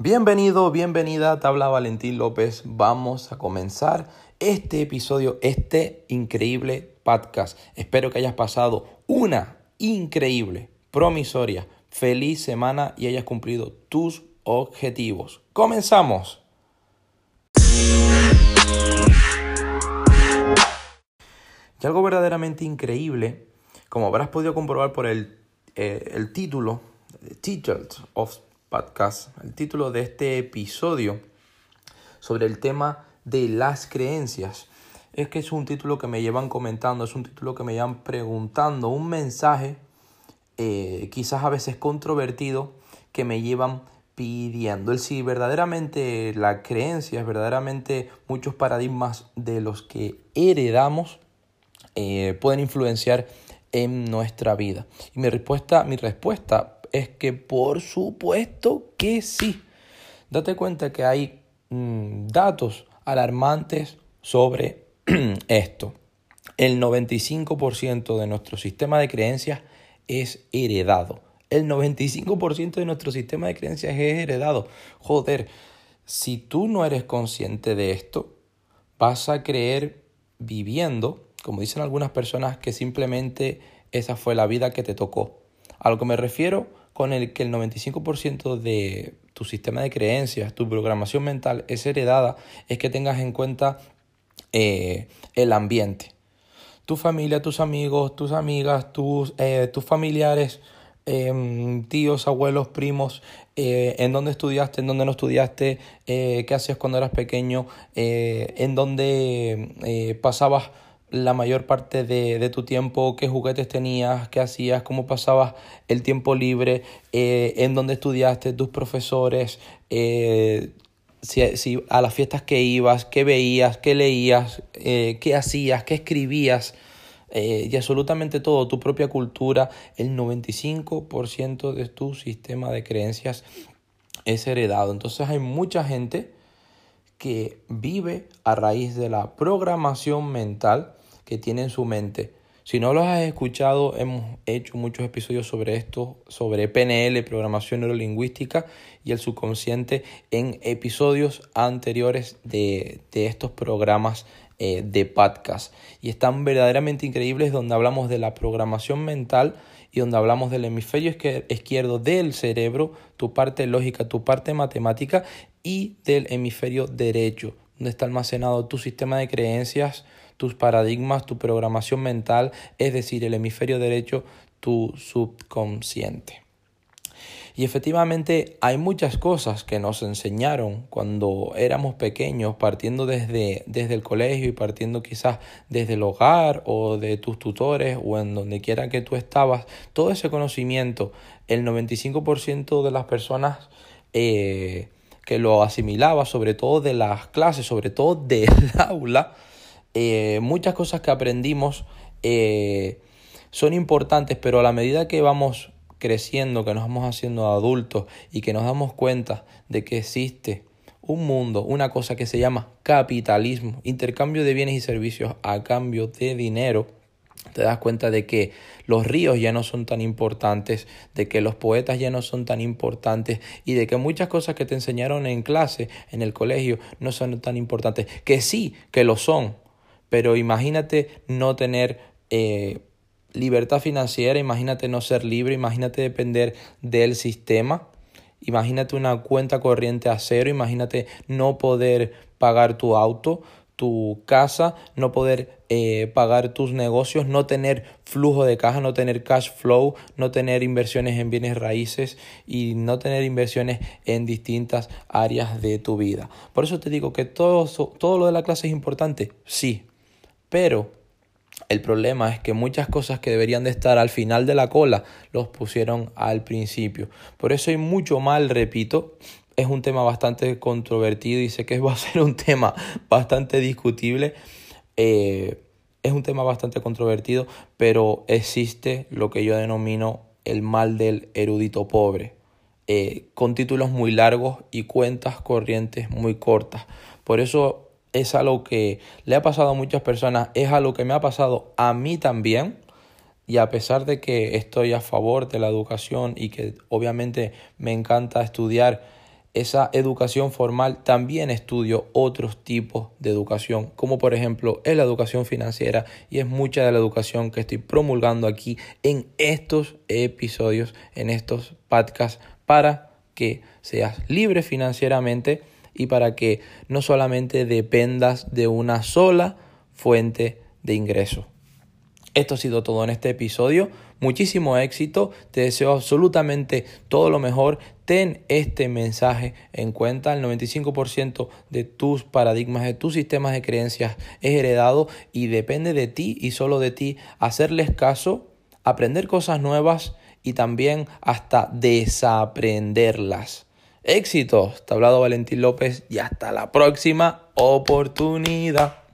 Bienvenido, bienvenida, te habla Valentín López. Vamos a comenzar este episodio, este increíble podcast. Espero que hayas pasado una increíble, promisoria, feliz semana y hayas cumplido tus objetivos. Comenzamos. Y algo verdaderamente increíble, como habrás podido comprobar por el, eh, el título, Titled of podcast, el título de este episodio sobre el tema de las creencias. Es que es un título que me llevan comentando, es un título que me llevan preguntando, un mensaje eh, quizás a veces controvertido que me llevan pidiendo. El si verdaderamente la creencia, verdaderamente muchos paradigmas de los que heredamos eh, pueden influenciar en nuestra vida. Y mi respuesta, mi respuesta es que por supuesto que sí. Date cuenta que hay mm, datos alarmantes sobre esto. El 95% de nuestro sistema de creencias es heredado. El 95% de nuestro sistema de creencias es heredado. Joder, si tú no eres consciente de esto, vas a creer viviendo, como dicen algunas personas, que simplemente esa fue la vida que te tocó. A lo que me refiero con el que el 95% de tu sistema de creencias, tu programación mental es heredada, es que tengas en cuenta eh, el ambiente. Tu familia, tus amigos, tus amigas, tus, eh, tus familiares, em, tíos, abuelos, primos, eh, en dónde estudiaste, en dónde no estudiaste, qué hacías cuando eras pequeño, en dónde pasabas la mayor parte de, tu tiempo, qué juguetes tenías, qué hacías, cómo pasabas el tiempo libre, eh, en dónde estudiaste, tus profesores, eh, si, a las fiestas que ibas, qué veías, qué leías, eh, qué hacías, qué escribías. y absolutamente todo, tu propia cultura, el 95% de tu sistema de creencias es heredado. Entonces hay mucha gente que vive a raíz de la programación mental que tiene en su mente. Si no los has escuchado, hemos hecho muchos episodios sobre esto, sobre PNL, programación neurolingüística y el subconsciente en episodios anteriores de, estos programas eh, de podcast. Y están verdaderamente increíbles donde hablamos de la programación mental y donde hablamos del hemisferio izquierdo del cerebro, tu parte lógica, tu parte matemática y del hemisferio derecho, donde está almacenado tu sistema de creencias, tus paradigmas, tu programación mental, es decir, el hemisferio derecho, tu subconsciente. Y efectivamente hay muchas cosas que nos enseñaron cuando éramos pequeños, partiendo desde, desde el colegio y partiendo quizás desde el hogar o de tus tutores o en donde quiera que tú estabas. Todo ese conocimiento, el 95% de las personas eh, que lo asimilaba, sobre todo de las clases, sobre todo del aula, eh, muchas cosas que aprendimos eh, son importantes, pero a la medida que vamos creciendo, que nos vamos haciendo adultos y que nos damos cuenta de que existe un mundo, una cosa que se llama capitalismo, intercambio de bienes y servicios a cambio de dinero, te das cuenta de que los ríos ya no son tan importantes, de que los poetas ya no son tan importantes y de que muchas cosas que te enseñaron en clase, en el colegio, no son tan importantes, que sí, que lo son, pero imagínate no tener eh, libertad financiera, imagínate no ser libre, imagínate depender del sistema, imagínate una cuenta corriente a cero, imagínate no poder pagar tu auto, tu casa, no poder eh, pagar tus negocios, no tener flujo de caja, no tener cash flow, no tener inversiones en bienes raíces y no tener inversiones en distintas áreas de tu vida. Por eso te digo que todo, todo lo de la clase es importante, sí, pero el problema es que muchas cosas que deberían de estar al final de la cola los pusieron al principio. Por eso hay mucho mal, repito. Es un tema bastante controvertido y sé que va a ser un tema bastante discutible. Eh, es un tema bastante controvertido, pero existe lo que yo denomino el mal del erudito pobre, eh, con títulos muy largos y cuentas corrientes muy cortas. Por eso es algo que le ha pasado a muchas personas, es algo que me ha pasado a mí también. Y a pesar de que estoy a favor de la educación y que obviamente me encanta estudiar, esa educación formal, también estudio otros tipos de educación, como por ejemplo es la educación financiera y es mucha de la educación que estoy promulgando aquí en estos episodios, en estos podcasts, para que seas libre financieramente y para que no solamente dependas de una sola fuente de ingreso. Esto ha sido todo en este episodio. Muchísimo éxito. Te deseo absolutamente todo lo mejor. Ten este mensaje en cuenta. El 95% de tus paradigmas, de tus sistemas de creencias es heredado y depende de ti y solo de ti hacerles caso, aprender cosas nuevas y también hasta desaprenderlas. Éxitos. Te ha hablado Valentín López y hasta la próxima oportunidad.